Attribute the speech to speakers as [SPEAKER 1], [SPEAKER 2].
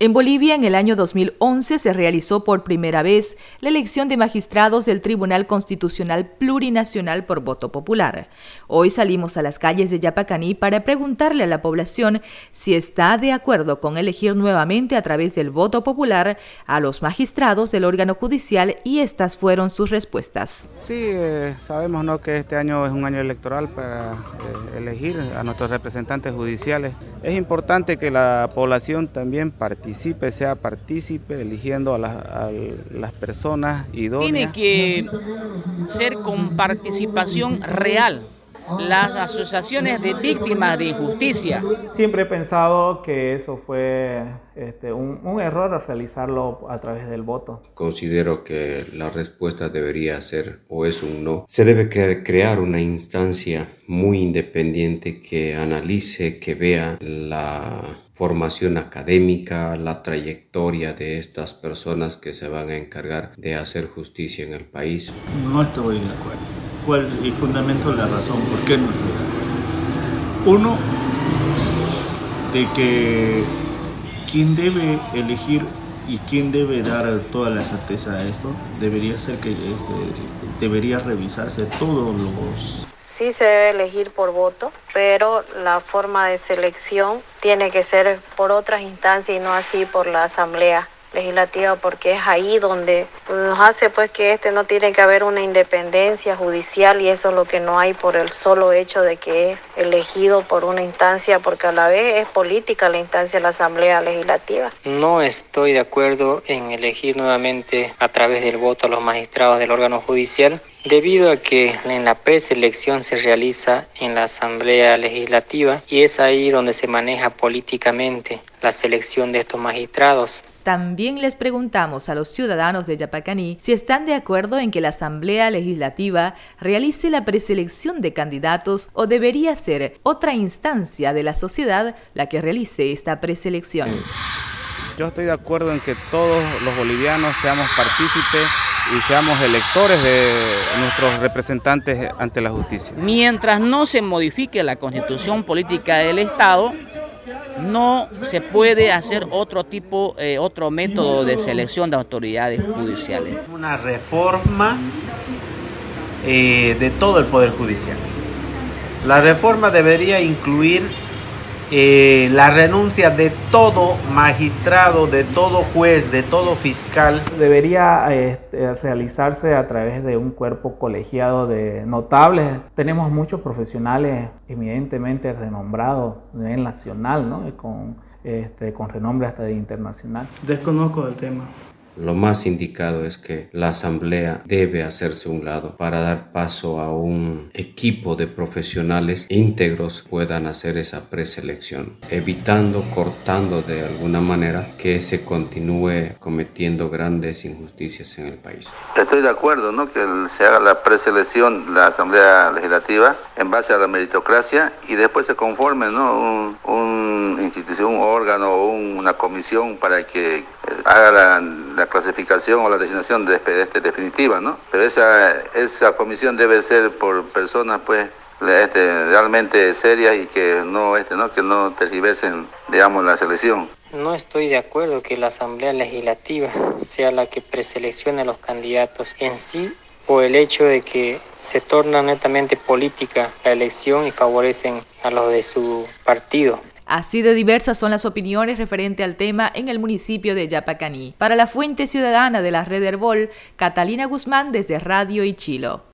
[SPEAKER 1] En Bolivia, en el año 2011, se realizó por primera vez la elección de magistrados del Tribunal Constitucional Plurinacional por voto popular. Hoy salimos a las calles de Yapacaní para preguntarle a la población si está de acuerdo con elegir nuevamente a través del voto popular a los magistrados del órgano judicial y estas fueron sus respuestas.
[SPEAKER 2] Sí, eh, sabemos ¿no? que este año es un año electoral para eh, elegir a nuestros representantes judiciales. Es importante que la población también participe sea partícipe, eligiendo a, las personas idóneas.
[SPEAKER 3] Tiene que ser con participación real las asociaciones de víctimas de injusticia.
[SPEAKER 4] Siempre he pensado que eso fue este, un, un, error realizarlo a través del voto.
[SPEAKER 5] Considero que la respuesta debería ser o es un no. Se debe crear una instancia muy independiente que analice, que vea la formación académica, la trayectoria de estas personas que se van a encargar de hacer justicia en el país.
[SPEAKER 6] No estoy de acuerdo. ¿Cuál el fundamento la razón? ¿Por qué no acuerdo? Uno, de que quien debe elegir y quien debe dar toda la certeza a esto debería ser que este, debería revisarse todos los
[SPEAKER 7] sí se debe elegir por voto, pero la forma de selección tiene que ser por otras instancias y no así por la asamblea legislativa porque es ahí donde nos hace pues que este no tiene que haber una independencia judicial y eso es lo que no hay por el solo hecho de que es elegido por una instancia porque a la vez es política la instancia de la Asamblea Legislativa.
[SPEAKER 8] No estoy de acuerdo en elegir nuevamente a través del voto a los magistrados del órgano judicial debido a que en la preselección se realiza en la Asamblea Legislativa y es ahí donde se maneja políticamente la selección de estos magistrados.
[SPEAKER 1] También les preguntamos a los ciudadanos de Yapacaní si están de acuerdo en que la Asamblea Legislativa realice la preselección de candidatos o debería ser otra instancia de la sociedad la que realice esta preselección.
[SPEAKER 2] Yo estoy de acuerdo en que todos los bolivianos seamos partícipes y seamos electores de nuestros representantes ante la justicia.
[SPEAKER 3] Mientras no se modifique la constitución política del Estado, no se puede hacer otro tipo, eh, otro método de selección de autoridades judiciales.
[SPEAKER 9] Una reforma eh, de todo el Poder Judicial. La reforma debería incluir eh, la renuncia de todo magistrado, de todo juez, de todo fiscal.
[SPEAKER 4] Debería este, realizarse a través de un cuerpo colegiado de notables. Tenemos muchos profesionales evidentemente renombrados a nivel nacional, ¿no? con, este, con renombre hasta de internacional.
[SPEAKER 6] Desconozco el tema.
[SPEAKER 5] Lo más indicado es que la asamblea debe hacerse un lado para dar paso a un equipo de profesionales íntegros puedan hacer esa preselección, evitando, cortando de alguna manera que se continúe cometiendo grandes injusticias en el país.
[SPEAKER 10] Estoy de acuerdo, ¿no? Que se haga la preselección la asamblea legislativa en base a la meritocracia y después se conforme, ¿no? Un, institución, un órgano o una comisión para que haga la, la clasificación o la designación de, este, definitiva, ¿no? Pero esa, esa comisión debe ser por personas, pues, este, realmente serias y que no, este, ¿no? que no tergiversen, digamos, la selección.
[SPEAKER 8] No estoy de acuerdo que la Asamblea Legislativa sea la que preseleccione a los candidatos en sí o el hecho de que se torna netamente política la elección y favorecen a los de su partido.
[SPEAKER 1] Así de diversas son las opiniones referente al tema en el municipio de Yapacaní. Para la Fuente Ciudadana de la Red Herbol, Catalina Guzmán desde Radio Ichilo.